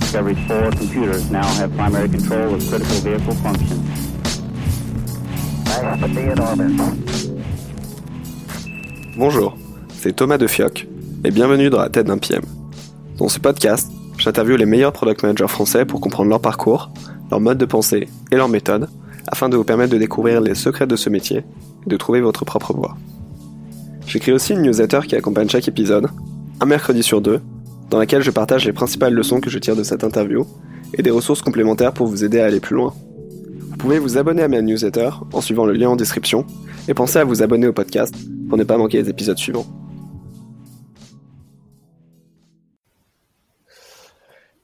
Discovery 4 computers now have primary control of critical vehicle functions. To be in orbit. Bonjour, c'est Thomas de Fioc et bienvenue dans la tête d'un PM. Dans ce podcast, j'interviewe les meilleurs product managers français pour comprendre leur parcours, leur mode de pensée et leur méthode afin de vous permettre de découvrir les secrets de ce métier et de trouver votre propre voie. J'écris aussi une newsletter qui accompagne chaque épisode, un mercredi sur deux, dans laquelle je partage les principales leçons que je tire de cette interview et des ressources complémentaires pour vous aider à aller plus loin. Vous pouvez vous abonner à ma newsletter en suivant le lien en description et pensez à vous abonner au podcast pour ne pas manquer les épisodes suivants.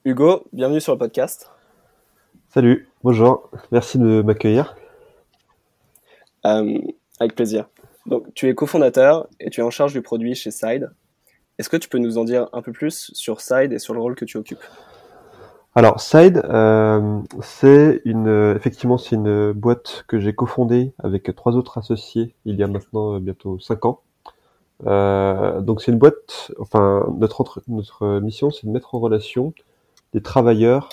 Hugo, bienvenue sur le podcast. Salut, bonjour, merci de m'accueillir. Euh, avec plaisir. Donc, tu es cofondateur et tu es en charge du produit chez Side. Est-ce que tu peux nous en dire un peu plus sur Side et sur le rôle que tu occupes? Alors Side, euh, c'est une, effectivement, c'est une boîte que j'ai cofondée avec trois autres associés il y a maintenant euh, bientôt cinq ans. Euh, donc c'est une boîte, enfin notre entre- notre mission, c'est de mettre en relation des travailleurs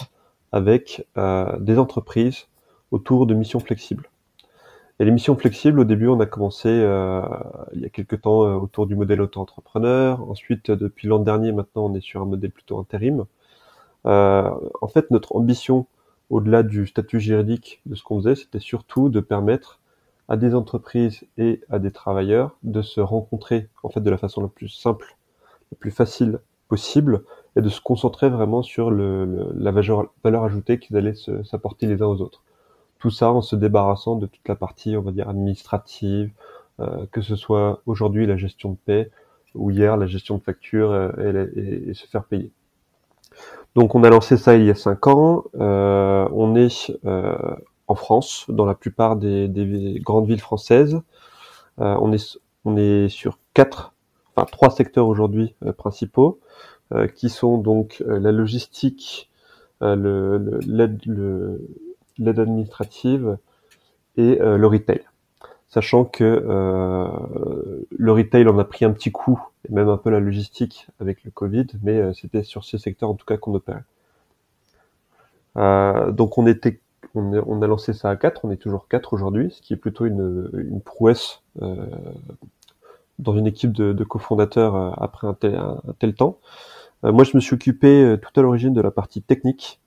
avec euh, des entreprises autour de missions flexibles. Et les missions flexibles, au début, on a commencé euh, il y a quelques temps euh, autour du modèle auto-entrepreneur. Ensuite, euh, depuis l'an dernier, maintenant, on est sur un modèle plutôt intérim. Euh, en fait, notre ambition, au-delà du statut juridique de ce qu'on faisait, c'était surtout de permettre à des entreprises et à des travailleurs de se rencontrer en fait de la façon la plus simple, la plus facile possible, et de se concentrer vraiment sur le, le- la valeur, ajoutée qu'ils allaient s'apporter les uns aux autres. Tout ça en se débarrassant de toute la partie, on va dire, administrative, euh, que ce soit aujourd'hui la gestion de paie ou hier la gestion de facture euh, et, et- se faire payer. Donc on a lancé ça il y a cinq ans. Euh, on est euh, en France, dans la plupart des, des grandes villes françaises. Euh, on est on est sur quatre, enfin trois secteurs aujourd'hui euh, principaux, qui sont donc la logistique, le le- le, l'aide administrative et euh, le retail. Sachant que euh, le retail en a pris un petit coup, et même un peu la logistique avec le Covid, mais euh, c'était sur ces secteurs en tout cas qu'on opérait. Euh, donc on était, on, on a lancé ça à quatre, on est toujours quatre aujourd'hui, ce qui est plutôt une, une prouesse euh, dans une équipe de, de cofondateurs euh, après un tel, un tel temps. Moi, je me suis occupé tout à l'origine de la partie technique.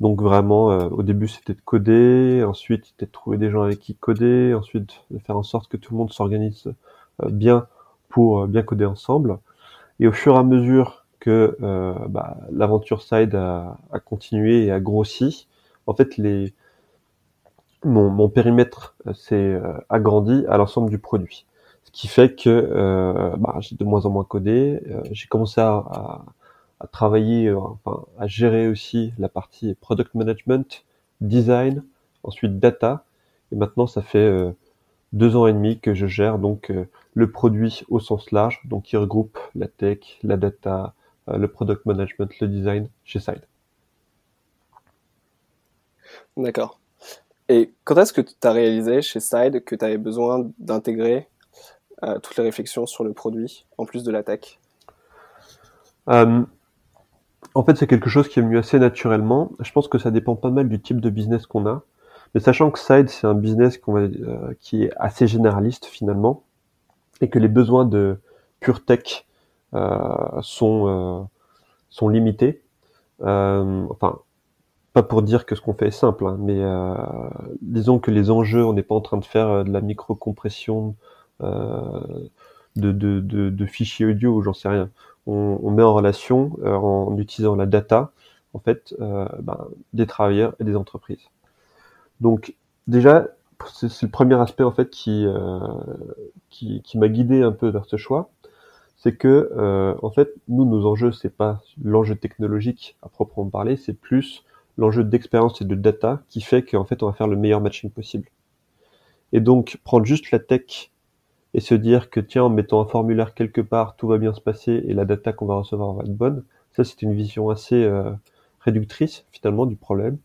Donc vraiment, euh, au début, c'était de coder, ensuite, c'était de trouver des gens avec qui coder, ensuite de faire en sorte que tout le monde s'organise euh, bien pour euh, bien coder ensemble. Et au fur et à mesure que bah, l'aventure Side a, continué et a grossi, en fait, les, mon, périmètre s'est agrandi à l'ensemble du produit. Ce qui fait que bah, j'ai de moins en moins codé. J'ai commencé à, à travailler, euh, enfin, à gérer aussi la partie product management, design, ensuite data. Et maintenant, ça fait euh, deux ans et demi que je gère donc euh, le produit au sens large, donc qui regroupe la tech, la data, le product management, le design chez Side. D'accord. Et quand est-ce que tu as réalisé chez Side que tu avais besoin d'intégrer euh, toutes les réflexions sur le produit en plus de la tech? Euh, en fait, c'est quelque chose qui est venu assez naturellement. Je pense que ça dépend pas mal du type de business qu'on a. Mais sachant que Side, c'est un business euh, qui est assez généraliste finalement, et que les besoins de pure tech euh, sont, euh, sont limités. Enfin, pas pour dire que ce qu'on fait est simple, hein, mais disons que les enjeux, on n'est pas en train de faire de la micro-compression de, de, de, de fichiers audio j'en sais rien on, met en relation euh, en utilisant la data en fait euh, ben, des travailleurs et des entreprises. Donc déjà c'est le premier aspect en fait qui euh, qui, qui m'a guidé un peu vers ce choix, c'est que en fait nous nos enjeux c'est pas l'enjeu technologique à proprement parler, c'est plus l'enjeu d'expérience et de data qui fait qu'en fait on va faire le meilleur matching possible. Et donc prendre juste la tech et se dire que tiens, en mettant un formulaire quelque part, tout va bien se passer et la data qu'on va recevoir va être bonne, ça c'est une vision assez euh, réductrice finalement du problème.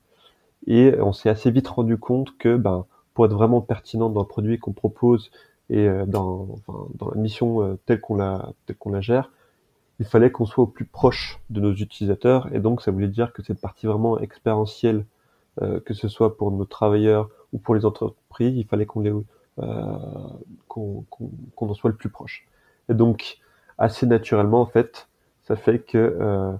Et on s'est assez vite rendu compte que ben, pour être vraiment pertinent dans le produit qu'on propose Et euh, dans, enfin, dans la mission euh, telle qu'on la, telle qu'on la gère, il fallait qu'on soit au plus proche de nos utilisateurs. Et donc, ça voulait dire que cette partie vraiment expérientielle, euh, que ce soit pour nos travailleurs ou pour les entreprises, il fallait qu'on les, qu'on, qu'on, en soit le plus proche. Et donc, assez naturellement, en fait, ça fait que euh,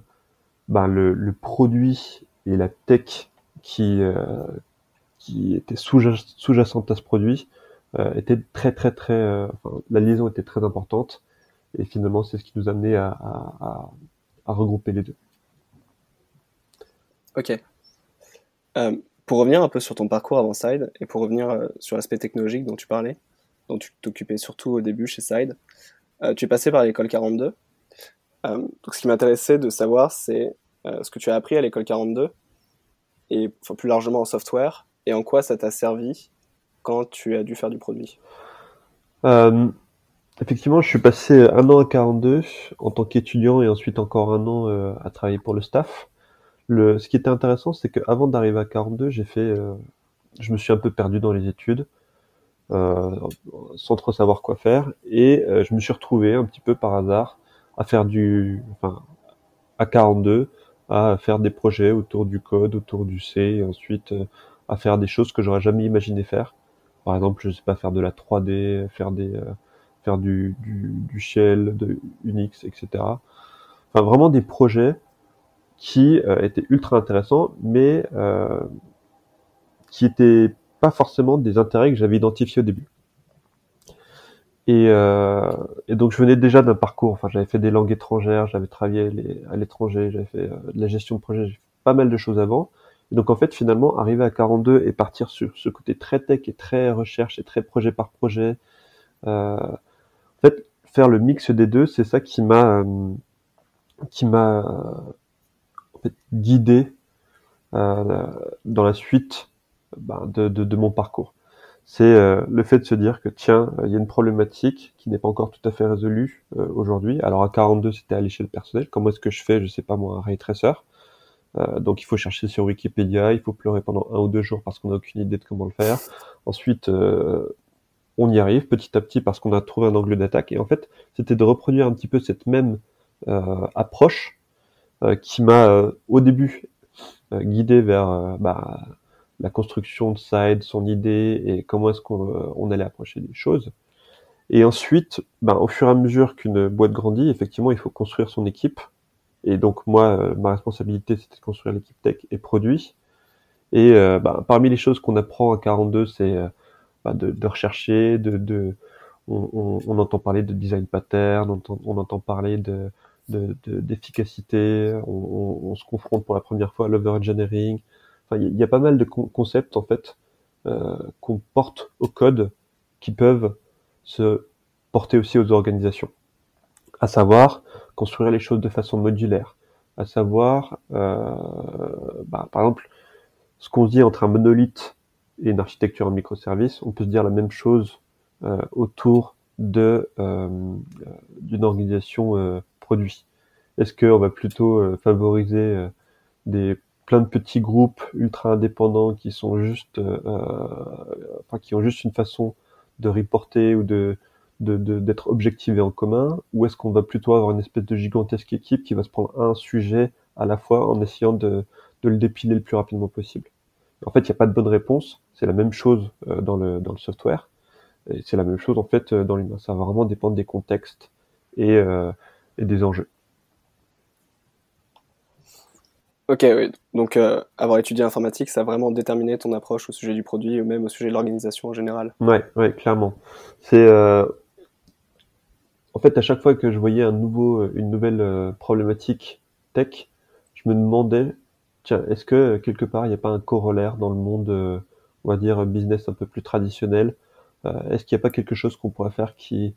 ben, le, produit et la tech qui, euh, qui était sous-jacente à ce produit euh, était très très très, euh, enfin, la liaison était très importante et finalement c'est ce qui nous a à, regrouper les deux. Ok. Euh, pour revenir un peu sur ton parcours avant Side et pour revenir euh, sur l'aspect technologique dont tu parlais, dont tu t'occupais surtout au début chez Side, euh, tu es passé par l'école 42. Euh, donc ce qui m'intéressait de savoir, c'est ce que tu as appris à l'école 42 et plus largement en software et en quoi ça t'a servi quand tu as dû faire du produit. Effectivement, je suis passé un an à 42 en tant qu'étudiant et ensuite encore un an à travailler pour le staff. Ce qui était intéressant, c'est qu'avant d'arriver à 42, j'ai fait, euh, je me suis un peu perdu dans les études, euh, sans trop savoir quoi faire, et euh, je me suis retrouvé un petit peu par hasard à faire du, enfin, à 42, à faire des projets autour du code, autour du C, et ensuite à faire des choses que j'aurais jamais imaginé faire. Par exemple, je sais pas faire de la 3D, faire des, faire du, du, du shell, de Unix, etc. Enfin, vraiment des projets qui euh, étaient ultra intéressants, mais euh, qui étaient pas forcément des intérêts que j'avais identifiés au début. Et, euh, et donc je venais déjà d'un parcours, enfin j'avais fait des langues étrangères, j'avais travaillé à l'étranger, j'avais fait euh, de la gestion de projet, j'ai fait pas mal de choses avant. Et donc en fait finalement arriver à 42 et partir sur ce côté très tech et très recherche et très projet par projet, euh, en fait faire le mix des deux, c'est ça qui m'a euh, qui m'a euh, guidé euh, dans la suite ben, de, mon parcours. C'est euh, le fait de se dire que tiens, il y a une problématique qui n'est pas encore tout à fait résolue euh, aujourd'hui. Alors à 42, c'était à l'échelle personnelle. Comment est-ce que je fais, je sais pas moi, un ray tracer euh, donc il faut chercher sur Wikipédia, il faut pleurer pendant un ou deux jours parce qu'on n'a aucune idée de comment le faire. Ensuite, euh, on y arrive petit à petit parce qu'on a trouvé un angle d'attaque. Et en fait, c'était de reproduire un petit peu cette même euh, approche euh, qui m'a euh, au début euh, guidé vers euh, bah, la construction de Side, son idée et comment est-ce qu'on euh, on allait approcher des choses. Et ensuite, ben, au fur et à mesure qu'une boîte grandit, effectivement, il faut construire son équipe. Et donc moi, euh, ma responsabilité, c'était de construire l'équipe tech et produit. Et euh, ben, parmi les choses qu'on apprend à 42, c'est euh, ben, de, de rechercher, de, de on, on, on entend parler de design pattern, on entend, on entend parler de de- de- d'efficacité, on, se confronte pour la première fois à l'overengineering. Enfin, il y, a- pas mal de con- concepts en fait euh, qu'on porte au code qui peuvent se porter aussi aux organisations. À savoir construire les choses de façon modulaire. À savoir, euh, bah, par exemple, ce qu'on dit entre un monolithe et une architecture en microservice, on peut se dire la même chose euh, autour de d'une organisation Est-ce qu'on va plutôt euh, favoriser euh, des plein de petits groupes ultra indépendants qui sont juste, euh, qui ont juste une façon de reporter ou de d'être objectivés en commun, ou est-ce qu'on va plutôt avoir une espèce de gigantesque équipe qui va se prendre un sujet à la fois en essayant de, de le dépiler le plus rapidement possible? En fait, il n'y a pas de bonne réponse. C'est la même chose dans le dans le software. C'est la même chose en fait dans l'humain. Ça va vraiment dépendre des contextes et, et des enjeux. Ok, oui. Donc euh, avoir étudié informatique, ça a vraiment déterminé ton approche au sujet du produit ou même au sujet de l'organisation en général. Ouais, ouais, clairement. C'est euh, en fait à chaque fois que je voyais un nouveau, une nouvelle euh, problématique tech, je me demandais, tiens, est-ce que quelque part il n'y a pas un corollaire dans le monde, on va dire business un peu plus traditionnel? Est-ce qu'il n'y a pas quelque chose qu'on pourrait faire qui,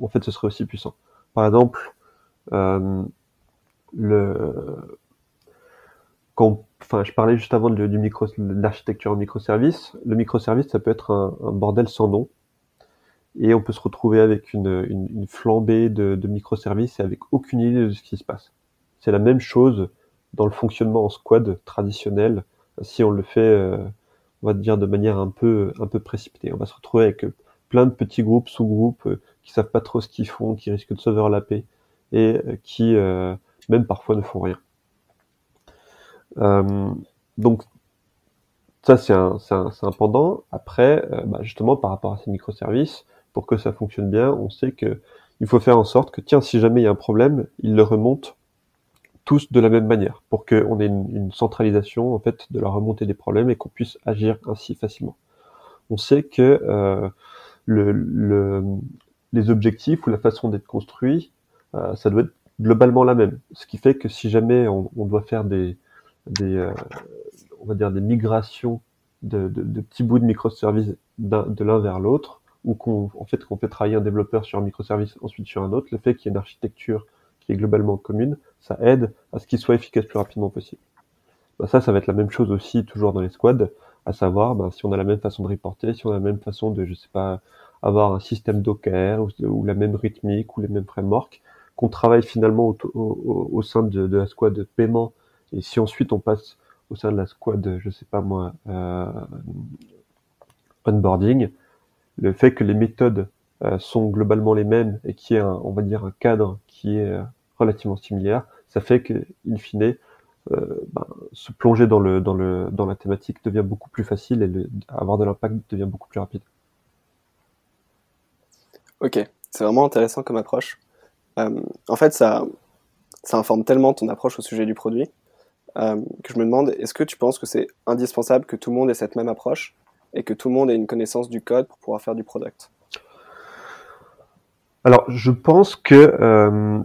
euh, en fait, ce serait aussi puissant Par exemple, euh, le enfin, je parlais juste avant de, du micro, l'architecture en microservice. Le microservice, ça peut être un, bordel sans nom. Et on peut se retrouver avec une, une, flambée de, microservices et avec aucune idée de ce qui se passe. C'est la même chose dans le fonctionnement en squad traditionnel, si on le fait, euh, on va dire, de manière un peu, un peu précipitée. On va se retrouver avec plein de petits groupes, sous-groupes euh, qui savent pas trop ce qu'ils font, qui risquent de s'overlapper et euh, qui même parfois ne font rien. donc ça c'est un, un, un, pendant. Après, bah, justement par rapport à ces microservices, pour que ça fonctionne bien, on sait que il faut faire en sorte que tiens si jamais il y a un problème, il le remonte tous de la même manière pour qu'on ait une, centralisation en fait de la remontée des problèmes et qu'on puisse agir ainsi facilement. On sait que euh, le, les objectifs ou la façon d'être construit, euh, ça doit être globalement la même. Ce qui fait que si jamais on, doit faire des, euh, on va dire des migrations de, de, petits bouts de microservices de l'un vers l'autre, ou qu'on fait qu'on fait travailler un développeur sur un microservice ensuite sur un autre, le fait qu'il y ait une architecture qui est globalement commune, ça aide à ce qu'il soit efficace plus rapidement possible. Bah, ça, ça va être la même chose aussi toujours dans les squads, à savoir bah, si on a la même façon de reporter, si on a la même façon de, je sais pas, avoir un système Docker ou, la même rythmique ou les mêmes frameworks, qu'on travaille finalement au, sein de, la squad de paiement, et si ensuite on passe au sein de la squad, je sais pas moi, euh, onboarding, le fait que les méthodes euh, sont globalement les mêmes et qu'il y ait un, on va dire un cadre qui est euh, relativement similaire, ça fait que, in fine, ben, se plonger dans le dans le dans la thématique devient beaucoup plus facile et avoir de l'impact devient beaucoup plus rapide. Ok, c'est vraiment intéressant comme approche. en fait, ça ça informe tellement ton approche au sujet du produit que je me demande est-ce que tu penses que c'est indispensable que tout le monde ait cette même approche et que tout le monde ait une connaissance du code pour pouvoir faire du product? Alors, je pense que euh,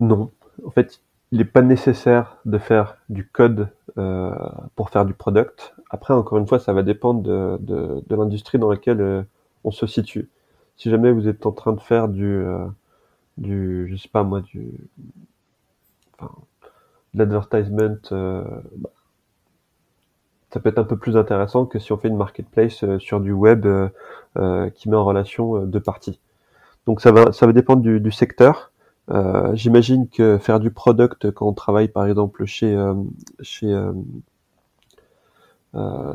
non. En fait, il n'est pas nécessaire de faire du code euh, pour faire du product. Après, encore une fois, ça va dépendre de, l'industrie dans laquelle euh, on se situe. Si jamais vous êtes en train de faire du, euh, du je sais pas moi, du, enfin, de l'advertisement, euh, ça peut être un peu plus intéressant que si on fait une marketplace sur du web qui met en relation deux parties. Donc ça va, ça va dépendre du, secteur. Euh, j'imagine que faire du product quand on travaille par exemple chez euh, chez euh,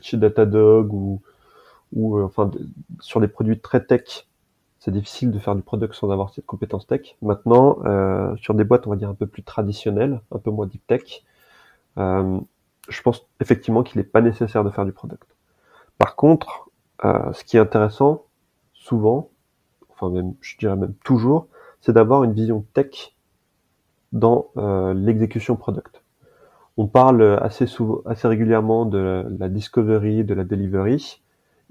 chez Datadog ou ou enfin sur des produits très tech, c'est difficile de faire du product sans avoir cette compétence tech. Maintenant, sur des boîtes on va dire un peu plus traditionnelles, un peu moins deep tech, je pense effectivement qu'il n'est pas nécessaire de faire du product. Par contre, ce qui est intéressant, souvent, enfin même, je dirais même toujours, c'est d'avoir une vision tech dans euh, l'exécution product. On parle assez souvent, assez régulièrement de la discovery, de la delivery,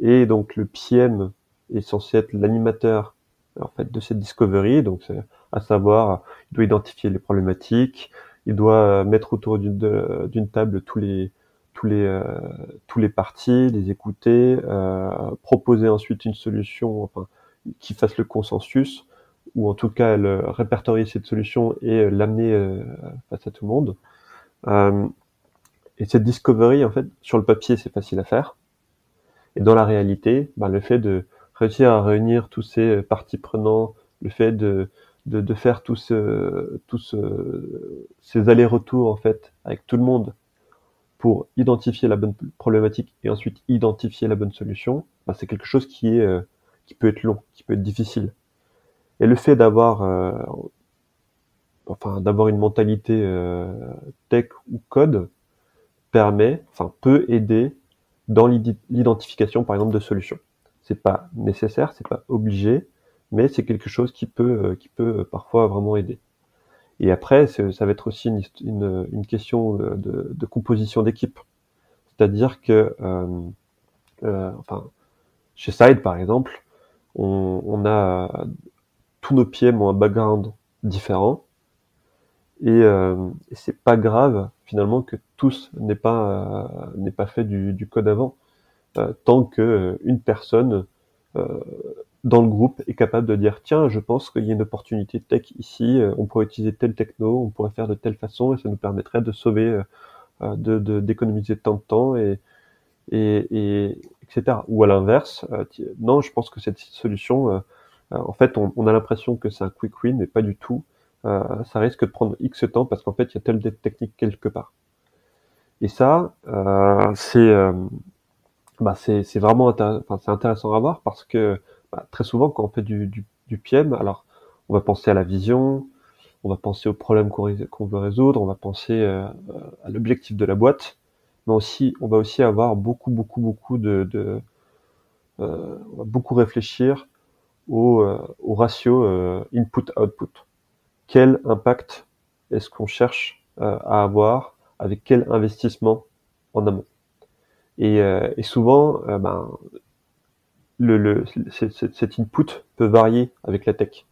et donc le PM est censé être l'animateur en fait de cette discovery, donc à savoir, il doit identifier les problématiques, il doit mettre autour d'une table tous les tous les euh, tous les parties, les écouter, euh, proposer ensuite une solution, enfin qui fasse le consensus, ou en tout cas elle répertorier cette solution et l'amener euh, face à tout le monde. Et cette discovery, en fait, sur le papier, c'est facile à faire. Et dans la réalité, ben, le fait de réussir à réunir tous ces parties prenants, le fait de, de, de faire tous ce, tous ces allers-retours en fait avec tout le monde pour identifier la bonne problématique et ensuite identifier la bonne solution, ben, c'est quelque chose qui est euh, qui peut être long, qui peut être difficile. Et le fait d'avoir euh, enfin d'avoir une mentalité euh, tech ou code permet, enfin peut aider dans l'identification par exemple de solutions. C'est pas nécessaire, c'est pas obligé, mais c'est quelque chose qui peut qui peut parfois vraiment aider. Et après, ça va être aussi une, question de, de composition d'équipe. C'est-à-dire que, euh, euh, enfin, chez Side par exemple, on, on, a tous nos pieds ont un background différent, et, euh, et c'est pas grave finalement que n'aient pas euh, n'aient pas fait du, code avant, euh, tant que une personne dans le groupe est capable de dire tiens, je pense qu'il y a une opportunité tech ici, euh, on pourrait utiliser tel techno, on pourrait faire de telle façon et ça nous permettrait de sauver, euh, euh, de d'économiser tant de temps et, et, et etc. Ou à l'inverse, non, je pense que cette solution, en fait, on, on a l'impression que c'est un quick win, mais pas du tout. ça risque de prendre X temps parce qu'en fait, il y a telle technique quelque part. Et ça, c'est bah, c'est vraiment intéressant, à voir parce que bah, très souvent quand on fait du, du, du PM, alors on va penser à la vision, on va penser aux problèmes qu'on qu'on veut résoudre, on va penser euh, à l'objectif de la boîte, mais aussi on va aussi avoir beaucoup beaucoup beaucoup de, de euh, on va beaucoup réfléchir au, euh, au ratio euh, input-output. Quel impact est-ce qu'on cherche euh, à avoir avec quel investissement en amont et, euh, souvent, euh, ben, le, cet input peut varier avec la tech.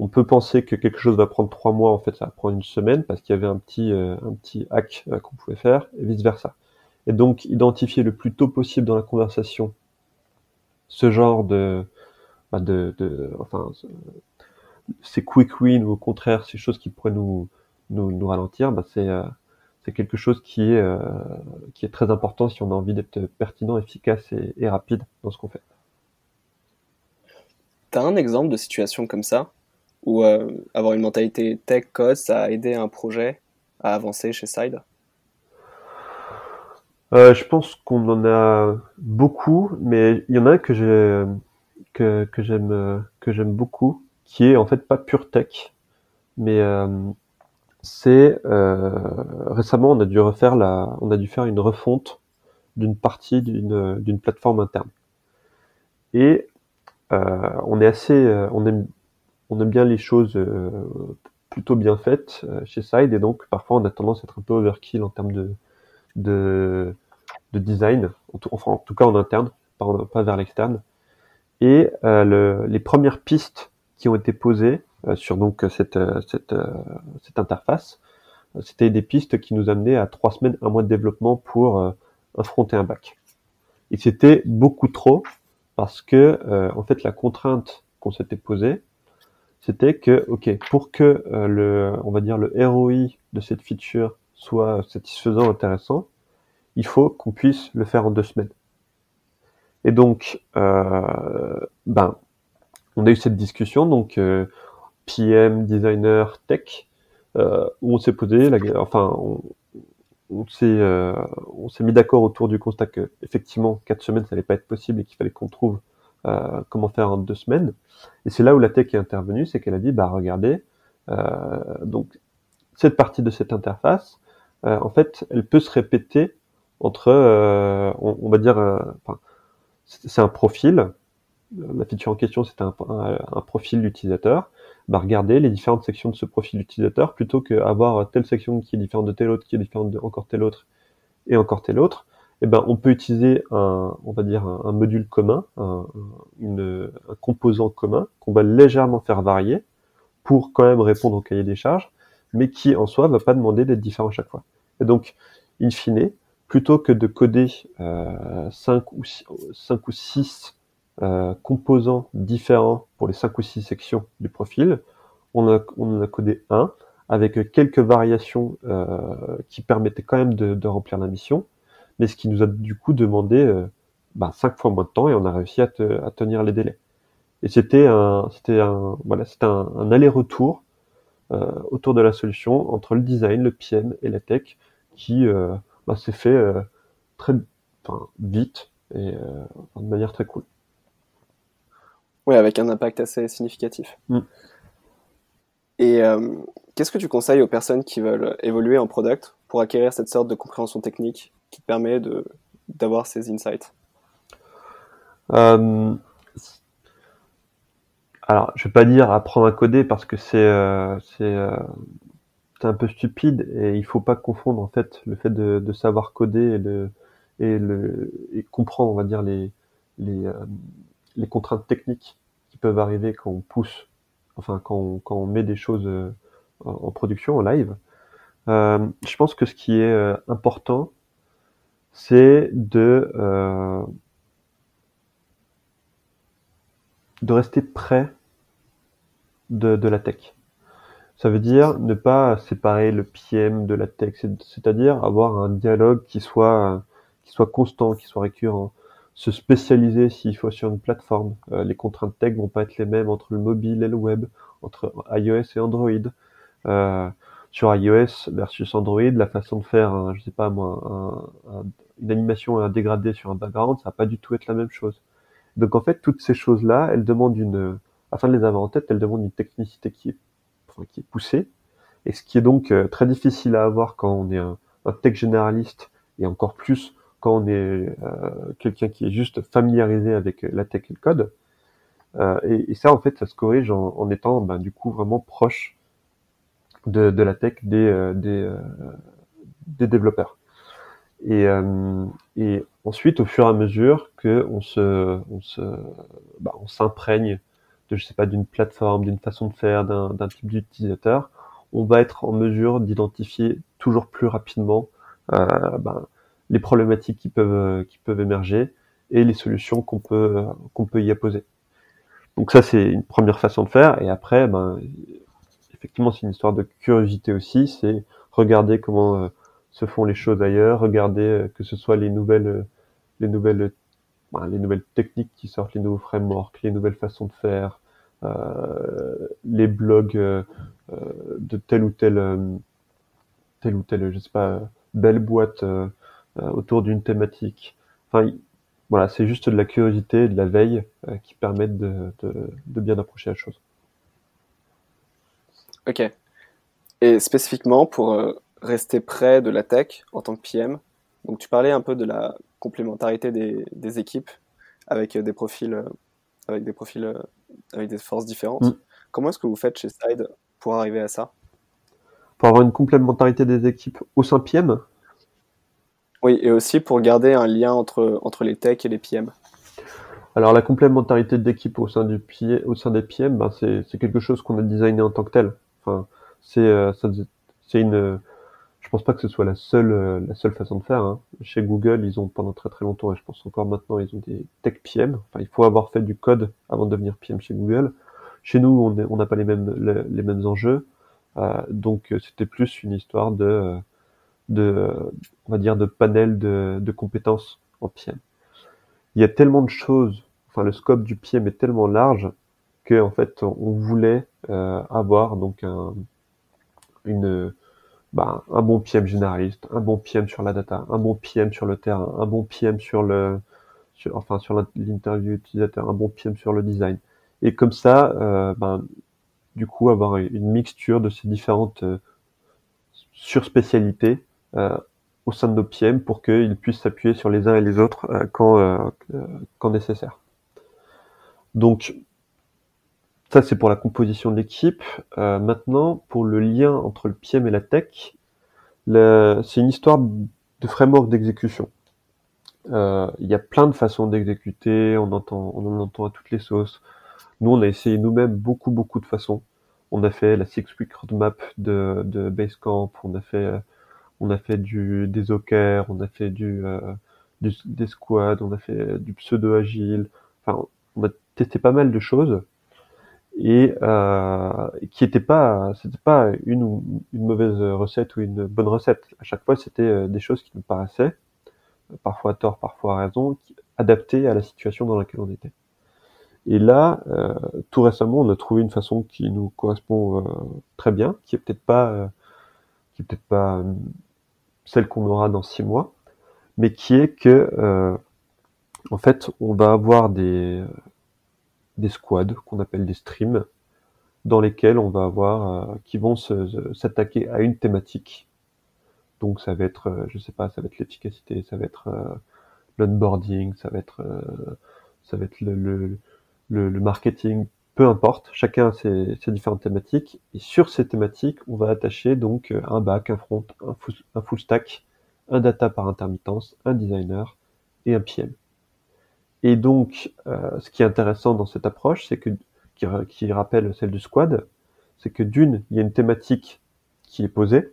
On peut penser que quelque chose va prendre trois mois, en fait, ça va prendre une semaine parce qu'il y avait un petit, euh, un petit hack qu'on pouvait faire et vice versa. Et donc, identifier le plus tôt possible dans la conversation ce genre de, bah, de, enfin, ces quick wins ou au contraire ces choses qui pourraient nous, nous, ralentir, bah, c'est c'est quelque chose qui est, euh, qui est très important si on a envie d'être pertinent, efficace et, et rapide dans ce qu'on fait. T'as un exemple de situation comme ça où euh, avoir une mentalité tech code, ça a aidé un projet à avancer chez Side? Euh, je pense qu'on en a beaucoup, mais il y en a un que j'ai que, que j'aime que j'aime beaucoup, qui est en fait pas pure tech, mais c'est euh, récemment on a dû refaire la, on a dû faire une refonte d'une partie d'une plateforme interne. Et euh, on est assez, euh, on aime bien les choses plutôt bien faites chez Side, et donc parfois on a tendance à être un peu overkill en termes de de, de design, en tout, enfin en tout cas en interne, pas, vers l'externe. Et le- les premières pistes qui ont été posées sur donc cette euh, cette, euh, cette interface, euh, c'était des pistes qui nous amenaient à trois semaines, un mois de développement pour euh, un front et un back. Et c'était beaucoup trop parce que euh, en fait la contrainte qu'on s'était posée, c'était que ok pour que euh, le on va dire le ROI de cette feature soit satisfaisant, intéressant, il faut qu'on puisse le faire en deux semaines. Et donc, euh, ben, on a eu cette discussion, donc euh, PM, designer, tech, euh, où on s'est posé, enfin, on, on s'est, euh, on s'est mis d'accord autour du constat que effectivement quatre semaines, ça allait pas être possible et qu'il fallait qu'on trouve euh, comment faire en deux semaines. Et c'est là où la tech est intervenue, c'est qu'elle a dit, bah regardez, euh, donc cette partie de cette interface, en fait, elle peut se répéter entre, on, va dire, enfin, c'est un profil. La feature en question, c'est un profil d'utilisateur. Bah, regardez les différentes sections de ce profil d'utilisateur plutôt qu'avoir telle section qui est différente de telle autre, qui est différente de encore telle autre et encore telle autre. Eh ben, on peut utiliser un, on va dire un, module commun, un, une, un composant commun qu'on va légèrement faire varier pour quand même répondre au cahier des charges, mais qui en soi va pas demander d'être différent à chaque fois. Et donc, in fine, plutôt que de coder euh, 5 ou 6, 5 ou 6 euh, composants différents pour les 5 ou 6 sections du profil, on, a, on en a codé un avec quelques variations euh, qui permettaient quand même de, de, remplir la mission, mais ce qui nous a du coup demandé euh, bah, 5 fois moins de temps et on a réussi à, te, à tenir les délais. Et c'était un, c'était un, voilà, c'était un, un aller-retour euh, autour de la solution entre le design, le PM et la tech qui euh, bah, s'est fait euh, très vite et euh, de manière très cool. Oui, avec un impact assez significatif. Mm. Et euh, qu'est-ce que tu conseilles aux personnes qui veulent évoluer en product pour acquérir cette sorte de compréhension technique qui te permet de d'avoir ces insights? Euh, Alors, je vais pas dire apprendre à coder parce que c'est euh, c'est un peu stupide et il faut pas confondre en fait le fait de, de savoir coder et le et le et comprendre on va dire les les, les contraintes techniques qui peuvent arriver quand on pousse enfin quand on, met des choses euh, en, production en live. Euh, je pense que ce qui est euh, important c'est de de rester près de, de la tech. Ça veut dire ne pas séparer le PM de la tech, c'est-à-dire avoir un dialogue qui soit qui soit constant, qui soit récurrent, se spécialiser s'il faut sur une plateforme. Euh, les contraintes tech vont pas être les mêmes entre le mobile et le web, entre iOS et Android. Euh, sur iOS versus Android, la façon de faire, un, je sais pas moi, un, un, une animation à dégrader sur un background, ça va pas du tout être la même chose. Donc en fait, toutes ces choses-là, elles demandent une, afin de les avoir en tête, elles demandent une technicité qui est, qui est poussée, et ce qui est donc euh, très difficile à avoir quand on est un, un tech généraliste, et encore plus quand on est euh, quelqu'un qui est juste familiarisé avec la tech et le code. Euh, et, ça, en fait, ça se corrige en, étant ben, du coup vraiment proche de, la tech des, euh, développeurs. Et, ensuite, au fur et à mesure que on se, bah, on s'imprègne de, je sais pas, d'une plateforme, d'une façon de faire, d'un type d'utilisateur, on va être en mesure d'identifier toujours plus rapidement ben, les problématiques qui peuvent qui peuvent émerger et les solutions qu'on peut y apposer. Donc ça c'est une première façon de faire et après ben effectivement c'est une histoire de curiosité aussi, c'est regarder comment euh, se font les choses ailleurs, regarder euh, que ce soit euh, ben, les nouvelles techniques qui sortent, les nouveaux frameworks, les nouvelles façons de faire, euh, les blogs euh, de telle ou telle telle ou telle je sais pas belle boîte autour d'une thématique. Enfin voilà, c'est juste de la curiosité et de la veille euh, qui permettent de, de, de, bien approcher la chose. Ok. Et spécifiquement pour euh, rester près de la tech en tant que PM, donc tu parlais un peu de la complémentarité des, des équipes avec des profils, avec des profils, avec des forces différentes. Mm. Comment est-ce que vous faites chez Side pour arriver à ça? Pour avoir une complémentarité des équipes au sein PM oui, et aussi pour garder un lien entre, entre les techs et les PM. Alors la complémentarité d'équipe au sein du au sein des PM, ben c'est, quelque chose qu'on a designé en tant que tel. Enfin, c'est euh, une je pense pas que ce soit la seule euh, la seule façon de faire. Hein. Chez Google, ils ont pendant très très longtemps et je pense encore maintenant, ils ont des tech PM. Enfin, il faut avoir fait du code avant de devenir PM chez Google. Chez nous, on n'a pas les mêmes les, les mêmes enjeux, euh, donc euh, c'était plus une histoire de de, on va dire, de panel de, de compétences en PM. Il y a tellement de choses, enfin le scope du PM est tellement large que en fait on voulait euh, avoir donc un, une, bah, un bon PM généraliste, un bon PM sur la data, un bon PM sur le terrain, un bon PM sur le, enfin sur l'interview utilisateur, un bon PM sur le design. Et comme ça, euh, ben, du coup, avoir une mixture de ces différentes euh, surspécialités au sein de nos PM pour qu'ils puissent s'appuyer sur les uns et les autres euh, quand, euh, quand nécessaire. Donc, ça, c'est pour la composition de l'équipe. Euh, maintenant, pour le lien entre le PM et la tech, c'est une histoire de framework d'exécution. Euh, il y a plein de façons d'exécuter, on, entend, on en entend à toutes les sauces. Nous, on a essayé nous-mêmes beaucoup, beaucoup de façons. On a fait la Six Week Roadmap de, de Basecamp, on a fait on a fait du des OKR, on a fait du, euh, des squads, on a fait du pseudo agile. Enfin, on a testé pas mal de choses et euh, qui n'étaient pas, c'était pas une mauvaise recette ou une bonne recette. À chaque fois, c'était euh, des choses qui nous paraissaient, parfois à tort, parfois à raison, adaptées à la situation dans laquelle on était. Et là, tout récemment, on a trouvé une façon qui nous correspond très bien, qui est peut-être pas, qui est peut-être pas celle qu'on aura dans six mois, mais qui est que euh, en fait on va avoir des des squads qu'on appelle des streams dans lesquels on va avoir euh, qui vont s'attaquer à une thématique. Donc ça va être, euh, je sais pas, ça va être l'efficacité, ça va être euh, l'onboarding, ça va être ça va être le, le, le, le marketing, peu importe, chacun a ses, différentes thématiques, et sur ces thématiques, on va attacher donc euh, un back, un front, un full, stack, un data par intermittence, un designer et un PM. Et donc, euh, ce qui est intéressant dans cette approche, c'est que qui, rappelle celle du squad, c'est que d'une, il y a une thématique qui est posée,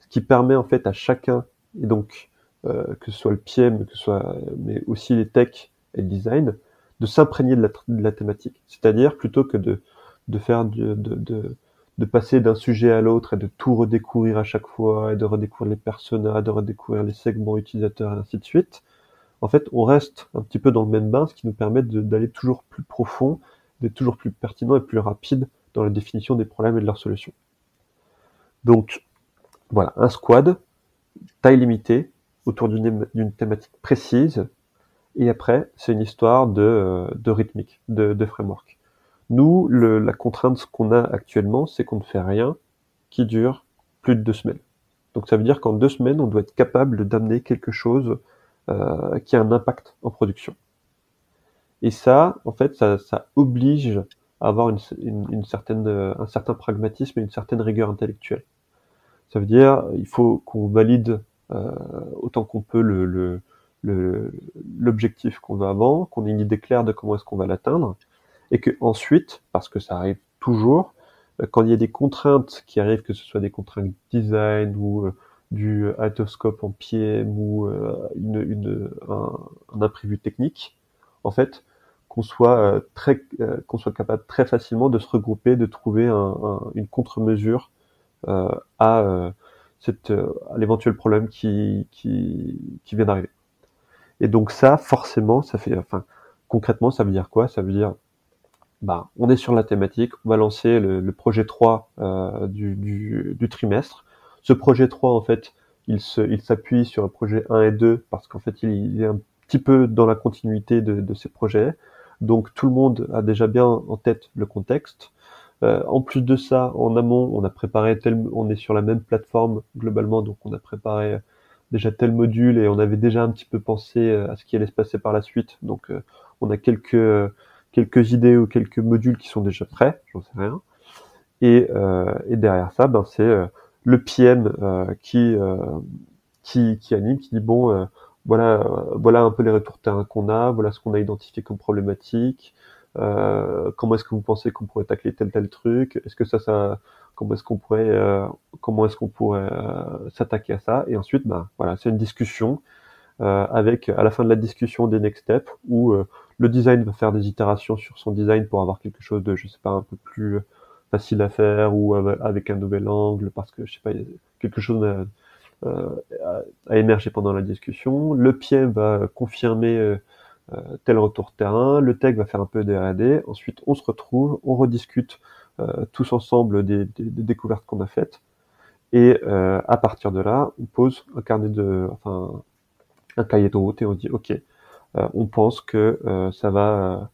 ce qui permet en fait à chacun, et donc euh, que ce soit le PM, que ce soit, mais aussi les tech et le design, de s'imprégner de la, thématique. C'est-à-dire, plutôt que de, de faire de, de, de, passer d'un sujet à l'autre et de tout redécouvrir à chaque fois, et de redécouvrir les personas, de redécouvrir les segments utilisateurs, et ainsi de suite, en fait, on reste un petit peu dans le même bain, ce qui nous permet d'aller toujours plus profond, d'être toujours plus pertinent et plus rapide dans la définition des problèmes et de leurs solutions. Donc, voilà, un squad, taille limitée, autour d'une thématique précise. Et après, c'est une histoire de, euh, de rythmique, de, de framework. Nous, le, la contrainte qu'on a actuellement, c'est qu'on ne fait rien qui dure plus de deux semaines. Donc ça veut dire qu'en deux semaines, on doit être capable d'amener quelque chose euh, qui a un impact en production. Et ça, en fait, ça, ça oblige à avoir une, une, certaine, euh, un certain pragmatisme et une certaine rigueur intellectuelle. Ça veut dire, il faut qu'on valide euh, autant qu'on peut le, le, l'objectif qu'on veut avant, qu'on ait une idée claire de comment est-ce qu'on va l'atteindre, et que ensuite, parce que ça arrive toujours, euh, quand il y a des contraintes qui arrivent, que ce soit des contraintes design ou euh, du atoscope en PM ou euh, une, une, un, imprévu technique, en fait, qu'on soit très, qu'on soit capable très facilement de se regrouper, de trouver un, un, une contre-mesure euh, à, cette, à l'éventuel problème qui, qui, qui vient d'arriver. Et donc ça, forcément, ça fait, enfin, concrètement, ça veut dire quoi? Ça veut dire, bah, on est sur la thématique, on va lancer le, le projet 3 euh, du, du, du, trimestre. Ce projet 3, en fait, il se, il s'appuie sur le projet 1 et 2 parce qu'en fait, il, il, est un petit peu dans la continuité de, de ces projets. Donc tout le monde a déjà bien en tête le contexte. Euh, en plus de ça, en amont, on a préparé tel, on est sur la même plateforme globalement, donc on a préparé déjà tel module et on avait déjà un petit peu pensé euh, à ce qui allait se passer par la suite. Donc euh, on a quelques quelques idées ou quelques modules qui sont déjà prêts, j'en sais rien. Et, euh, et derrière ça, ben c'est euh, le PM euh, qui, qui qui anime, qui dit bon voilà voilà un peu les retours terrain qu'on a, voilà ce qu'on a identifié comme problématique. comment est-ce que vous pensez qu'on pourrait tacler tel tel truc Est-ce que ça ça comment est-ce qu'on pourrait euh, comment est-ce qu'on pourrait euh, s'attaquer à ça. Et ensuite bah voilà c'est une discussion euh, avec à la fin de la discussion des next steps où le design va faire des itérations sur son design pour avoir quelque chose de je sais pas un peu plus facile à faire ou avec un nouvel angle parce que je sais pas quelque chose a, a, émergé pendant la discussion. Le PM va confirmer tel retour terrain. Le tech va faire un peu de R&D ensuite on se retrouve on rediscute euh, tous ensemble des, des, des découvertes qu'on a faites. Et euh, à partir de là, on pose un carnet de, enfin, un cahier de route et on dit, ok, euh, on pense que ça va,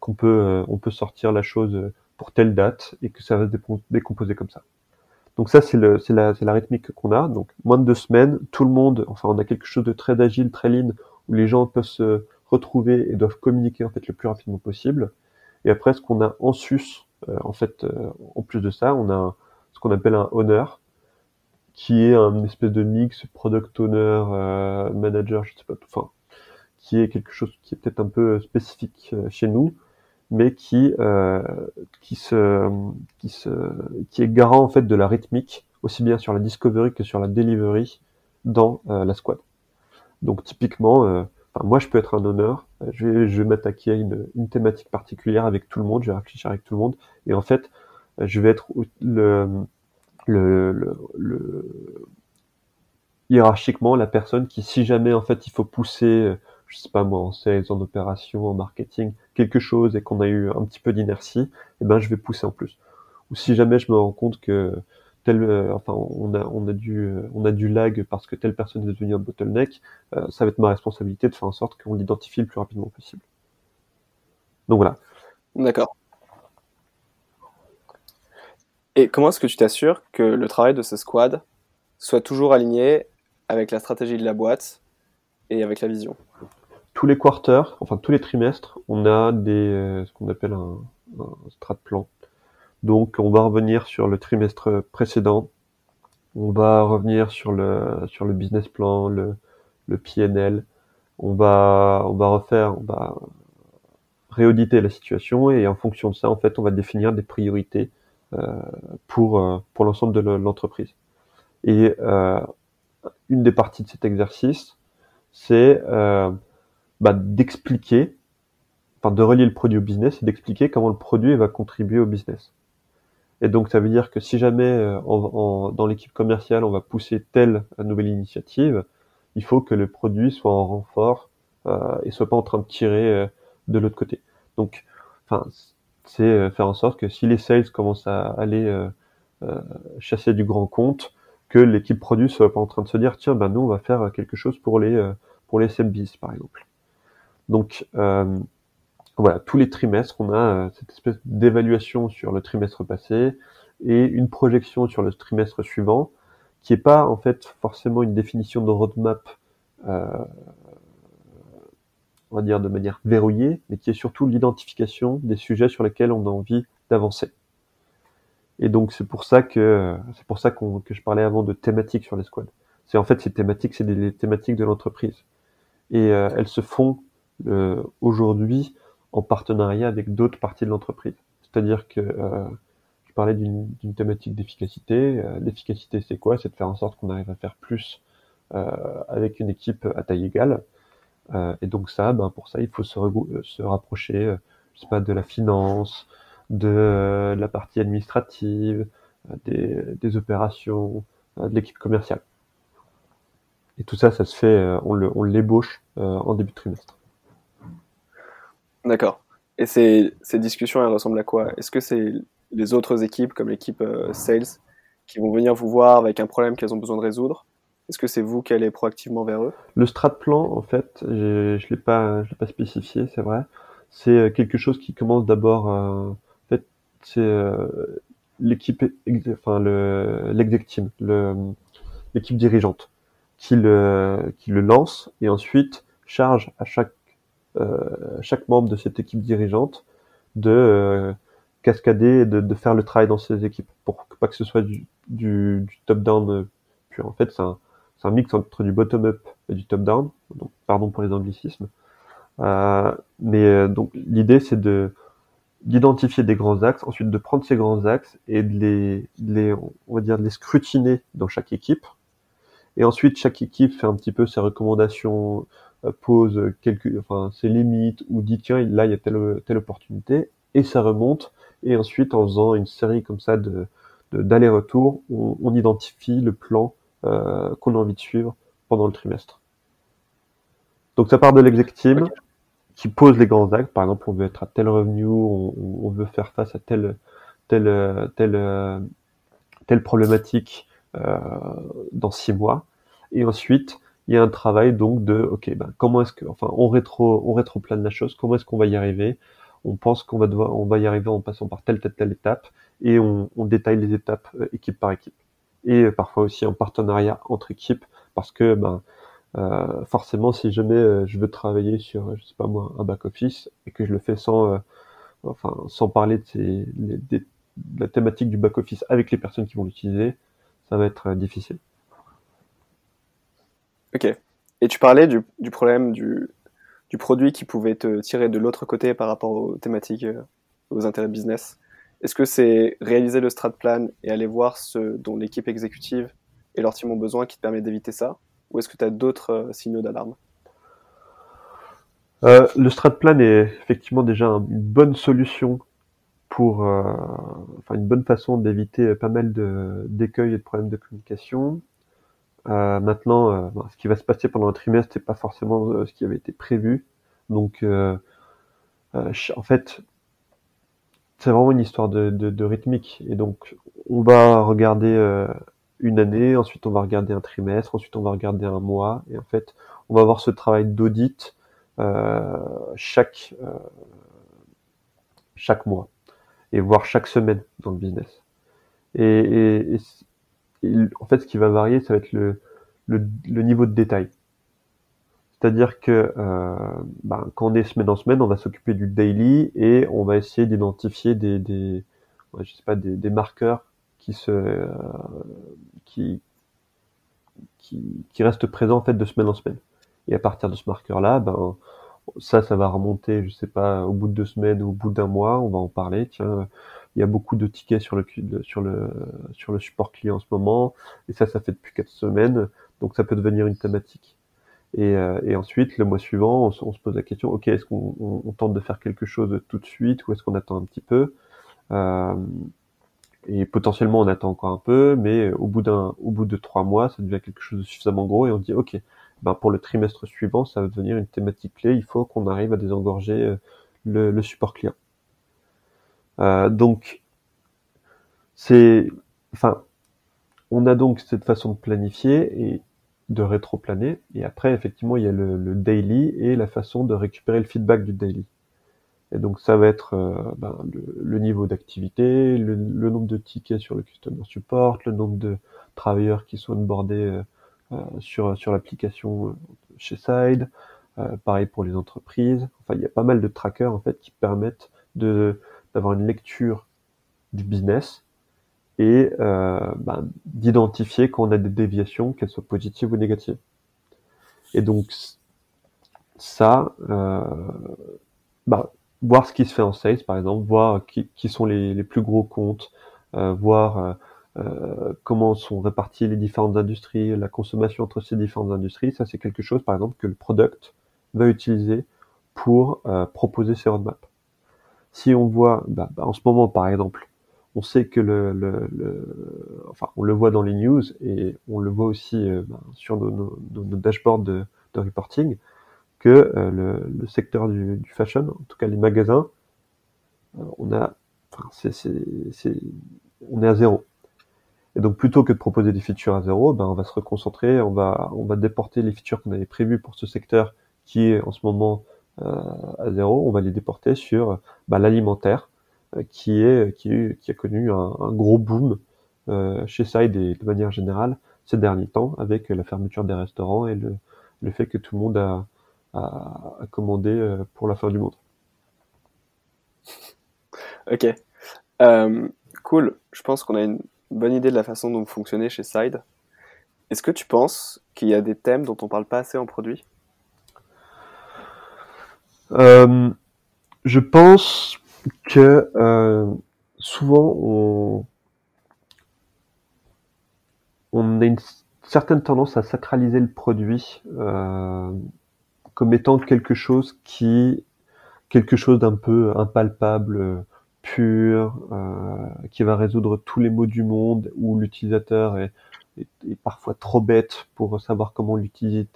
qu'on peut, on peut sortir la chose pour telle date et que ça va se décomposer comme ça. Donc ça, c'est la, la rythmique qu'on a. Donc moins de deux semaines, tout le monde, enfin, on a quelque chose de très agile, très lean, où les gens peuvent se retrouver et doivent communiquer en fait le plus rapidement possible. Et après, ce qu'on a en sus euh, en fait, euh, en plus de ça, on a ce qu'on appelle un owner, qui est un espèce de mix product owner, euh, manager, je sais pas, enfin, qui est quelque chose qui est peut-être un peu spécifique chez nous, mais qui euh, qui se qui se qui est garant en fait de la rythmique aussi bien sur la discovery que sur la delivery dans euh, la squad. Donc typiquement, euh, moi, je peux être un honneur. Je vais, je vais m'attaquer à une, une, thématique particulière avec tout le monde. Je vais réfléchir avec tout le monde. Et en fait, je vais être le, le, le, le hiérarchiquement la personne qui, si jamais en fait il faut pousser, je sais pas moi, en sales, en opération, en marketing, quelque chose et qu'on a eu un petit peu d'inertie, eh ben je vais pousser en plus. Ou si jamais je me rends compte que tel, euh, enfin, on a, on a du, euh, on a du lag parce que telle personne est devenue un bottleneck, euh, ça va être ma responsabilité de faire en sorte qu'on l'identifie le plus rapidement possible. Donc voilà. D'accord. Et comment est-ce que tu t'assures que le travail de ce squad soit toujours aligné avec la stratégie de la boîte et avec la vision? Tous les quarters, enfin tous les trimestres, on a des, ce qu'on appelle un, un strat plan donc on va revenir sur le trimestre précédent, on va revenir sur le sur le business plan, le, le PNL, on va on va refaire, on va réauditer la situation et en fonction de ça, en fait, on va définir des priorités euh, pour euh, pour l'ensemble de l'entreprise. Et euh, une des parties de cet exercice, c'est bah, d'expliquer, enfin de relier le produit au business et d'expliquer comment le produit va contribuer au business. Et donc, ça veut dire que si jamais euh, dans l'équipe commerciale, on va pousser telle nouvelle initiative, il faut que le produit soit en renfort euh, et soit pas en train de tirer euh, de l'autre côté. Donc, enfin, c'est euh, faire en sorte que si les sales commencent à aller chasser du grand compte, que l'équipe produit soit pas en train de se dire tiens ben nous on va faire quelque chose pour les euh, pour les SMBs par exemple. Donc euh, voilà, tous les trimestres, on a euh, cette espèce d'évaluation sur le trimestre passé et une projection sur le trimestre suivant, qui est pas en fait forcément une définition de roadmap, euh, on va dire de manière verrouillée, mais qui est surtout l'identification des sujets sur lesquels on a envie d'avancer. Et donc c'est pour ça que c'est pour ça que je parlais avant de thématiques sur les squads. C'est en fait ces thématiques, c'est des, thématiques de l'entreprise, et euh, elles se font aujourd'hui en partenariat avec d'autres parties de l'entreprise. C'est-à-dire que euh, je parlais d'une thématique d'efficacité. Euh, l'efficacité, c'est quoi? C'est de faire en sorte qu'on arrive à faire plus euh, avec une équipe à taille égale. et donc ça, ben, pour ça, il faut se, se rapprocher, je sais pas, de la finance, de la partie administrative, des, des opérations, de l'équipe commerciale. Et tout ça, ça se fait, on l'ébauche en début de trimestre. D'accord. Et ces, discussions, elles ressemblent à quoi? Est-ce que c'est les autres équipes, comme l'équipe euh, Sales, qui vont venir vous voir avec un problème qu'elles ont besoin de résoudre? Est-ce que c'est vous qui allez proactivement vers eux? Le strat plan, en fait, je ne l'ai pas, pas spécifié, c'est vrai. C'est euh, quelque chose qui commence d'abord. Euh, en fait, c'est euh, l'équipe, enfin le l'exec team, l'équipe dirigeante, qui le lance et ensuite charge à chaque chaque membre de cette équipe dirigeante de euh, cascader et de, faire le travail dans ces équipes pour pas que ce soit du, top-down euh, puis En fait, c'est un, un, mix entre du bottom-up et du top-down. Pardon pour les anglicismes. Euh, mais donc, l'idée, c'est de d'identifier des grands axes, ensuite de prendre ces grands axes et de les, on va dire, de les scrutiner dans chaque équipe. Et ensuite, chaque équipe fait un petit peu ses recommandations, euh, pose quelques, enfin, ses limites ou dit tiens là il y a telle telle opportunité et ça remonte et ensuite en faisant une série comme ça de d'aller-retour, on, on, identifie le plan euh, qu'on a envie de suivre pendant le trimestre. Donc ça part de l'exec team qui pose les grands actes. Par exemple, on veut être à tel revenu, on, on veut faire face à telle telle telle telle problématique euh, dans six mois. Et ensuite, il y a un travail donc de ok ben comment est-ce que enfin on rétro on rétroplane la chose comment est-ce qu'on va y arriver? On pense qu'on va devoir on va y arriver en passant par telle telle telle étape et on, on détaille les étapes euh, équipe par équipe. Et euh, parfois aussi en partenariat entre équipes parce que ben euh, forcément si jamais euh, je veux travailler sur je sais pas moi un back office et que je le fais sans enfin sans parler de, ces, de la thématique du back office avec les personnes qui vont l'utiliser ça va être difficile Ok. Et tu parlais du, du problème du, du, produit qui pouvait te tirer de l'autre côté par rapport aux thématiques, euh, aux intérêts business. Est-ce que c'est réaliser le strat plan et aller voir ce dont l'équipe exécutive et leur team ont besoin qui te permet d'éviter ça? Ou est-ce que tu as d'autres euh, signaux d'alarme? Euh, Le strat plan est effectivement déjà une bonne solution pour, euh, enfin une bonne façon d'éviter pas mal d'écueils et de problèmes de communication. Euh, maintenant, euh, ce qui va se passer pendant un trimestre, c'est pas forcément euh, ce qui avait été prévu. Donc, en fait, c'est vraiment une histoire de, de, de, rythmique. Et donc, on va regarder une année, ensuite on va regarder un trimestre, ensuite on va regarder un mois, et en fait, on va avoir ce travail d'audit euh, chaque chaque mois et voire chaque semaine dans le business. Et, et, et en fait, ce qui va varier, ça va être le, le, le niveau de détail. C'est-à-dire que euh, ben, quand on est semaine en semaine, on va s'occuper du daily et on va essayer d'identifier des, des, je sais pas, des, des marqueurs qui se, euh, qui, qui, qui restent présents en fait de semaine en semaine. Et à partir de ce marqueur-là, ben ça, ça va remonter, je sais pas, au bout de deux semaines ou au bout d'un mois, on va en parler. Tiens, il y a beaucoup de tickets sur le, sur le, sur le support client en ce moment, et ça, ça fait depuis quatre semaines, donc ça peut devenir une thématique. Et, euh, et ensuite, le mois suivant, on, se pose la question, ok, est-ce qu'on on, tente de faire quelque chose tout de suite, ou est-ce qu'on attend un petit peu? Euh, Et potentiellement, on attend encore un peu, mais au bout d'un, au bout de trois mois, ça devient quelque chose de suffisamment gros, et on dit, ok, ben pour le trimestre suivant, ça va devenir une thématique clé. Il faut qu'on arrive à désengorger euh, le, le support client. Euh, donc, c'est, enfin, on a donc cette façon de planifier et de rétro-planer. Et après, effectivement, il y a le, le, daily et la façon de récupérer le feedback du daily. Et donc, ça va être euh, ben, le, le, niveau d'activité, le, le, nombre de tickets sur le customer support, le nombre de travailleurs qui sont onboardés euh, sur, sur l'application chez Side. pareil pour les entreprises. Enfin, il y a pas mal de trackers en fait qui permettent de d'avoir une lecture du business et euh, ben, d'identifier quand on a des déviations, qu'elles soient positives ou négatives. Et donc ça, euh, bah, voir ce qui se fait en sales, par exemple, voir qui, qui sont les, les, plus gros comptes, euh, voir euh, euh, comment sont réparties les différentes industries, la consommation entre ces différentes industries, ça c'est quelque chose, par exemple, que le product va utiliser pour euh, proposer ses roadmaps. Si on voit, bah, bah, en ce moment, par exemple, on sait que le, enfin, on le voit dans les news et on le voit aussi euh, ben, sur nos, dashboards de, reporting que euh, le, secteur du, fashion, en tout cas les magasins, euh, on a, on est à zéro. Et donc plutôt que de proposer des features à zéro, ben, on va se reconcentrer, on va, on va déporter les features qu'on avait prévues pour ce secteur qui est en ce moment à zéro, on va les déporter sur ben, l'alimentaire euh, qui a connu un, gros boom euh, chez Side et de manière générale ces derniers temps avec la fermeture des restaurants et le, fait que tout le monde a, commandé euh, pour la fin du monde. Ok, euh, cool. Je pense qu'on a une bonne idée de la façon dont vous fonctionnez chez Side. Est-ce que tu penses qu'il y a des thèmes dont on parle pas assez en produit? Euh, Je pense que euh, souvent on, a une certaine tendance à sacraliser le produit euh, comme étant quelque chose qui quelque chose d'un peu impalpable, pur, qui va résoudre tous les maux du monde, où l'utilisateur est, parfois trop bête pour savoir comment l'utiliser,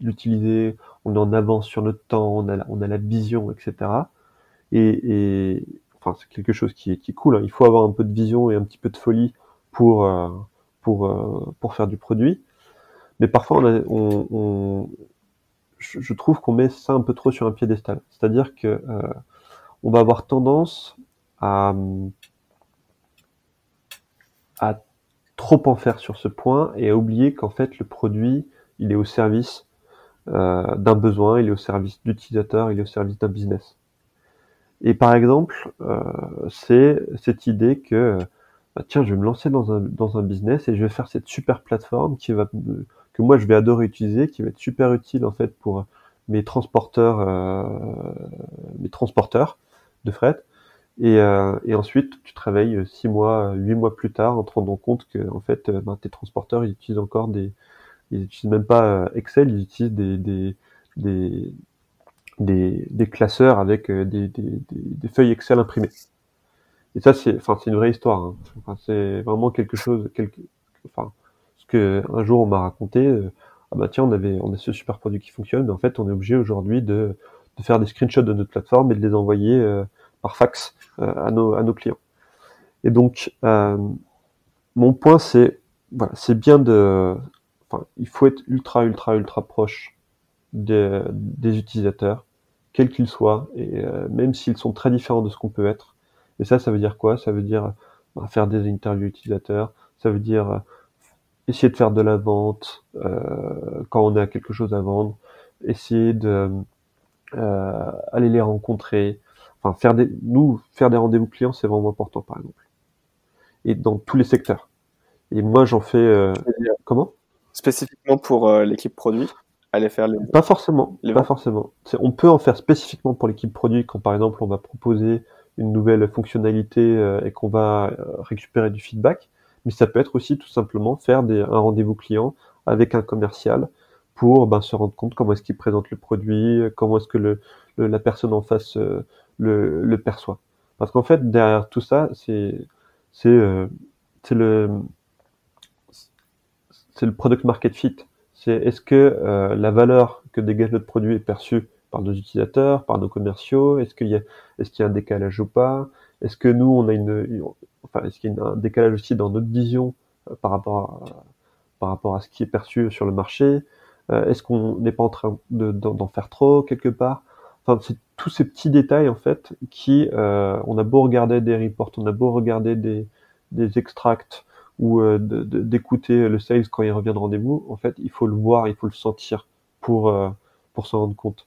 l'utiliser, on est en avance sur notre temps, on a, on a la vision, etc. Et, enfin, c'est quelque chose qui est, qui est cool. Hein. Il faut avoir un peu de vision et un petit peu de folie pour euh, pour euh, pour faire du produit. Mais parfois, on, je, trouve qu'on met ça un peu trop sur un piédestal. C'est-à-dire que euh, on va avoir tendance à à trop en faire sur ce point et à oublier qu'en fait le produit il est au service d'un besoin, il est au service d'utilisateur, il est au service d'un business. Et par exemple, euh, c'est cette idée que bah, tiens, je vais me lancer dans un, dans un business et je vais faire cette super plateforme qui va que moi je vais adorer utiliser, qui va être super utile en fait pour mes transporteurs, euh, mes transporteurs de fret. Et, euh, et, ensuite, tu travailles six mois, huit mois plus tard en te rendant compte que en fait, ben, tes transporteurs ils utilisent encore des, ils utilisent même pas Excel, ils utilisent des, des, des des, des classeurs avec euh, des, des, feuilles Excel imprimées. Et ça, c'est, enfin, une vraie histoire. Hein. Enfin, c'est vraiment quelque chose, quelque, enfin, ce que un jour on m'a raconté. Euh, ah bah tiens, on avait, on a ce super produit qui fonctionne, mais en fait, on est obligé aujourd'hui de, de faire des screenshots de notre plateforme et de les envoyer euh, par fax euh, à nos à nos clients. Et donc, euh, mon point, c'est voilà, c'est bien de, enfin, il faut être ultra, ultra, ultra proche des, des utilisateurs quels qu'ils soient, et euh, même s'ils sont très différents de ce qu'on peut être. Et ça, ça veut dire quoi? Ça veut dire bah, faire des interviews utilisateurs, ça veut dire euh, essayer de faire de la vente euh, quand on a quelque chose à vendre, essayer de euh, aller les rencontrer, enfin faire des, nous faire des rendez-vous clients, c'est vraiment important, par exemple, et dans tous les secteurs. Et moi, j'en fais euh, comment? Spécifiquement pour euh, l'équipe produit aller faire les... Pas forcément, les pas forcément. On peut en faire spécifiquement pour l'équipe produit quand par exemple on va proposer une nouvelle fonctionnalité euh, et qu'on va euh, récupérer du feedback, mais ça peut être aussi tout simplement faire des, un rendez-vous client avec un commercial pour ben, se rendre compte comment est-ce qu'il présente le produit, comment est-ce que le, le, la personne en face euh, le, le, perçoit. Parce qu'en fait derrière tout ça, c'est c'est euh, c'est le c'est le product market fit. C'est est-ce que euh, la valeur que dégage notre produit est perçue par nos utilisateurs, par nos commerciaux? Est-ce qu'il y a, est-ce y a un décalage ou pas? Est-ce que nous, on a une, enfin, est-ce qu'il y a un décalage aussi dans notre vision par rapport à, par rapport à ce qui est perçu sur le marché? Est-ce qu'on n'est pas en train d'en faire trop quelque part? Enfin, c'est tous ces petits détails en fait qui, on a beau regarder des reports, on a beau regarder des, des extracts ou d'écouter le sales quand il revient de rendez-vous, en fait, il faut le voir, il faut le sentir pour pour s'en rendre compte.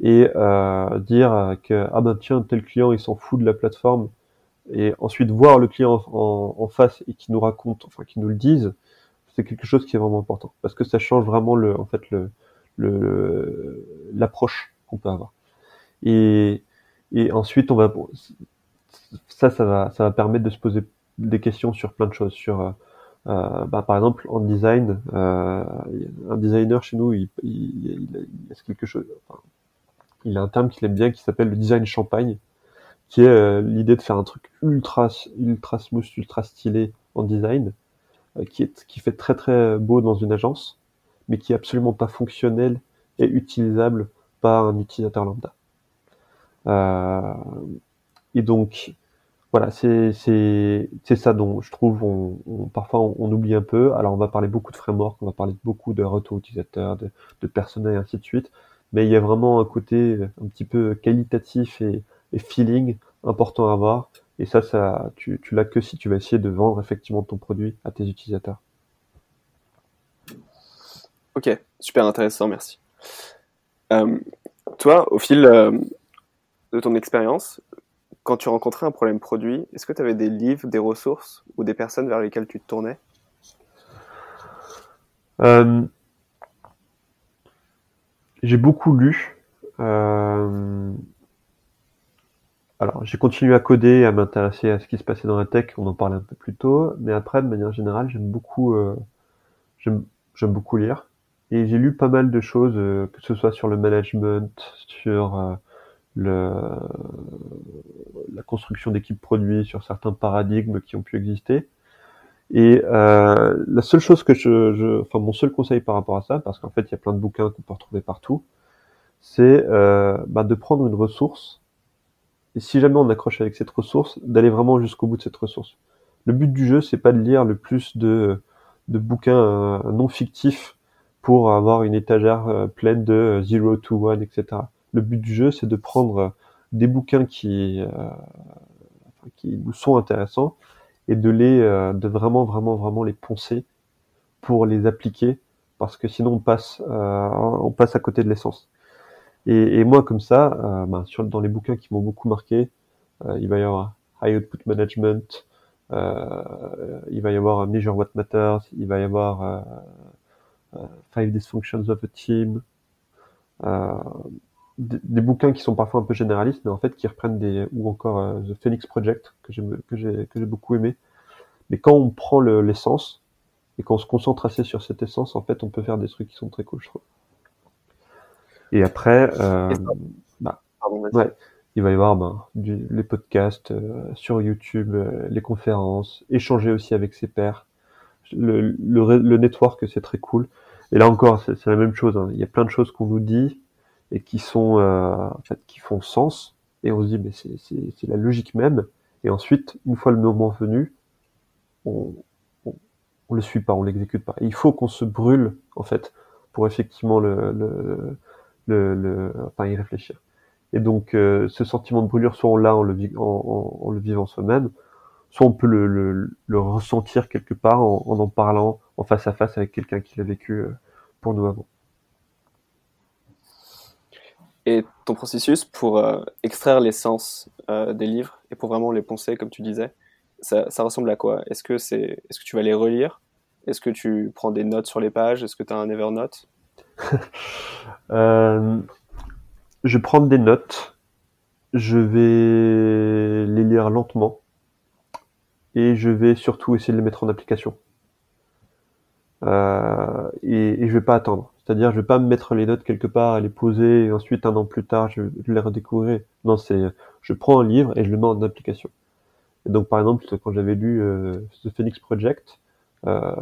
Et euh, dire que ah ben tiens tel client il s'en fout de la plateforme et ensuite voir le client en, en face et qui nous raconte enfin qui nous le dise c'est quelque chose qui est vraiment important. Parce que ça change vraiment le en fait le l'approche qu'on peut avoir. Et et ensuite on va ça ça va ça va permettre de se poser des questions sur plein de choses sur euh, euh bah, par exemple en design euh, un designer chez nous il, il, il, il a quelque chose enfin, il a un terme qu'il aime bien qui s'appelle le design champagne, qui est l'idée de faire un truc ultra ultra smooth, ultra stylé en design, qui est qui fait très très beau dans une agence, mais qui est absolument pas fonctionnel et utilisable par un utilisateur lambda. Euh, et donc voilà, c'est ça dont je trouve on, parfois on, oublie un peu. Alors on va parler beaucoup de framework, on va parler beaucoup de retour utilisateur, de, personnel et ainsi de suite mais il y a vraiment un côté un petit peu qualitatif et, feeling important à avoir. Et ça, ça, tu, tu l'as que si tu vas essayer de vendre effectivement ton produit à tes utilisateurs. Ok, super intéressant, merci. Euh, toi, au fil euh, de ton expérience, quand tu rencontrais un problème produit, est-ce que tu avais des livres, des ressources ou des personnes vers lesquelles tu te tournais? Euh, j'ai beaucoup lu. Euh... Alors, j'ai continué à coder, à m'intéresser à ce qui se passait dans la tech, on en parlait un peu plus tôt, mais après, de manière générale, j'aime beaucoup, euh, j'aime beaucoup lire. Et j'ai lu pas mal de choses, que ce soit sur le management, sur la construction d'équipes produits, sur certains paradigmes qui ont pu exister. Et euh, la seule chose que je, je, enfin mon seul conseil par rapport à ça, parce qu'en fait il y a plein de bouquins qu'on peut retrouver partout, c'est euh, bah, de prendre une ressource et si jamais on accroche avec cette ressource, d'aller vraiment jusqu'au bout de cette ressource. Le but du jeu, c'est pas de lire le plus de, de bouquins euh, non fictifs pour avoir une étagère pleine de 0 to 1, etc. Le but du jeu, c'est de prendre des bouquins qui, euh, qui nous sont intéressants et de les, euh, de vraiment, vraiment, vraiment les poncer pour les appliquer, parce que sinon on passe, euh, on passe à côté de l'essence. Et, et, moi, comme ça, euh, ben, sur, dans les bouquins qui m'ont beaucoup marqué, il va y avoir High Output Management, il va y avoir Measure What Matters, il va y avoir Five Dysfunctions of a Team, des, bouquins qui sont parfois un peu généralistes, mais en fait qui reprennent des ou encore euh, The Phoenix Project que j'ai que j'ai que j'ai beaucoup aimé. Mais quand on prend l'essence et qu'on se concentre assez sur cette essence, en fait, on peut faire des trucs qui sont très cool, je trouve. Et après, euh, bah, ouais, il va y avoir ben, du, les podcasts euh, sur YouTube, euh, les conférences, échanger aussi avec ses pairs. Le, le, le network, c'est très cool. Et là encore, c'est la même chose. Hein. Il y a plein de choses qu'on nous dit, et qui sont euh, en fait qui font sens. Et on se dit mais c'est c'est la logique même. Et ensuite une fois le moment venu on on, le suit pas on l'exécute pas. Il faut qu'on se brûle en fait pour effectivement le le, le, le enfin y réfléchir. Et donc euh, ce sentiment de brûlure soit on l'a en le en, en, le vivant soi-même soit on peut le, le, le ressentir quelque part en, en, en parlant en face à face avec quelqu'un qui l'a vécu euh, pour nous avant et ton processus pour euh, extraire l'essence euh, des livres et pour vraiment les poncer, comme tu disais, ça, ressemble à quoi? Est-ce que, est-ce que tu vas les relire? Est-ce que tu prends des notes sur les pages? Est-ce que tu as un Evernote? Euh, Je prends des notes. Je vais les lire lentement. Et je vais surtout essayer de les mettre en application. Euh, et, et je vais pas attendre. C'est-à-dire, je vais pas me mettre les notes quelque part les poser, et ensuite, un an plus tard, je, les redécouvrir. Non, c'est, je prends un livre et je le mets en application. Et donc, par exemple, quand j'avais lu euh, The Phoenix Project, euh,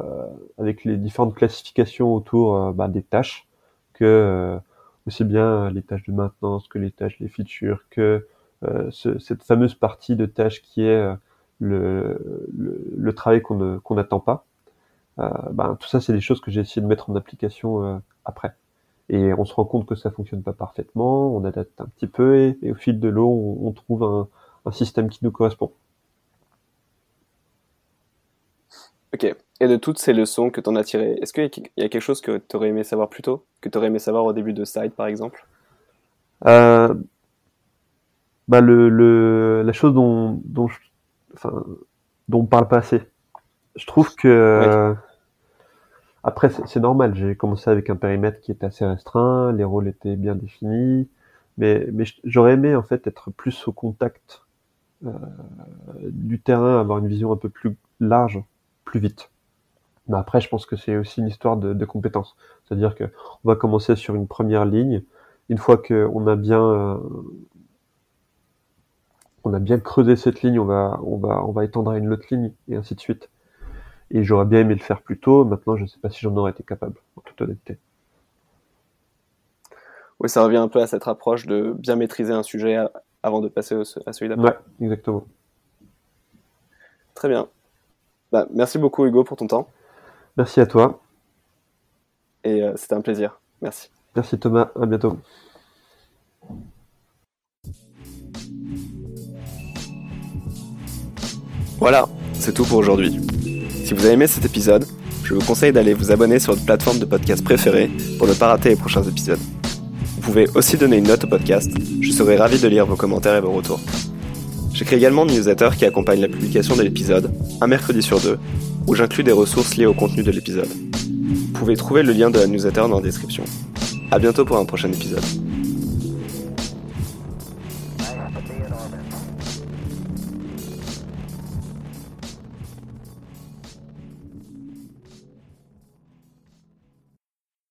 avec les différentes classifications autour euh, bah, des tâches, que euh, aussi bien les tâches de maintenance que les tâches, les features, que euh, ce, cette fameuse partie de tâches qui est le, le, le travail qu'on n'attend pas, Euh, ben, tout ça, c'est des choses que j'ai essayé de mettre en application euh, après. Et on se rend compte que ça fonctionne pas parfaitement, on adapte un petit peu et, et au fil de l'eau, on, on trouve un, un système qui nous correspond. Ok. Et de toutes ces leçons que tu en as tirées, est-ce qu'il y a quelque chose que tu aurais aimé savoir plus tôt? Que tu aurais aimé savoir au début de Side, par exemple? Euh, bah le, le, la chose dont, dont, je, enfin, dont on parle pas assez. Je trouve que euh, après c'est normal. J'ai commencé avec un périmètre qui était assez restreint, les rôles étaient bien définis, mais j'aurais aimé en fait être plus au contact euh, du terrain, avoir une vision un peu plus large, plus vite. Mais après, je pense que c'est aussi une histoire de, de compétences. C'est-à-dire que on va commencer sur une première ligne. Une fois qu'on a bien euh, on a bien creusé cette ligne, on va, on va, on va étendre à une autre ligne, et ainsi de suite. Et j'aurais bien aimé le faire plus tôt, maintenant je ne sais pas si j'en aurais été capable, en toute honnêteté. Oui, ça revient un peu à cette approche de bien maîtriser un sujet avant de passer à celui d'après. Ouais, exactement. Très bien. Bah, merci beaucoup Hugo pour ton temps Merci à toi. et euh, c'était un plaisir. Merci. Merci Thomas, à bientôt. Voilà, c'est tout pour aujourd'hui. Si vous avez aimé cet épisode, je vous conseille d'aller vous abonner sur votre plateforme de podcast préférée pour ne pas rater les prochains épisodes. Vous pouvez aussi donner une note au podcast, je serai ravi de lire vos commentaires et vos retours. J'écris également une newsletter qui accompagne la publication de l'épisode, un mercredi sur deux, où j'inclus des ressources liées au contenu de l'épisode. Vous pouvez trouver le lien de la newsletter dans la description. À bientôt pour un prochain épisode.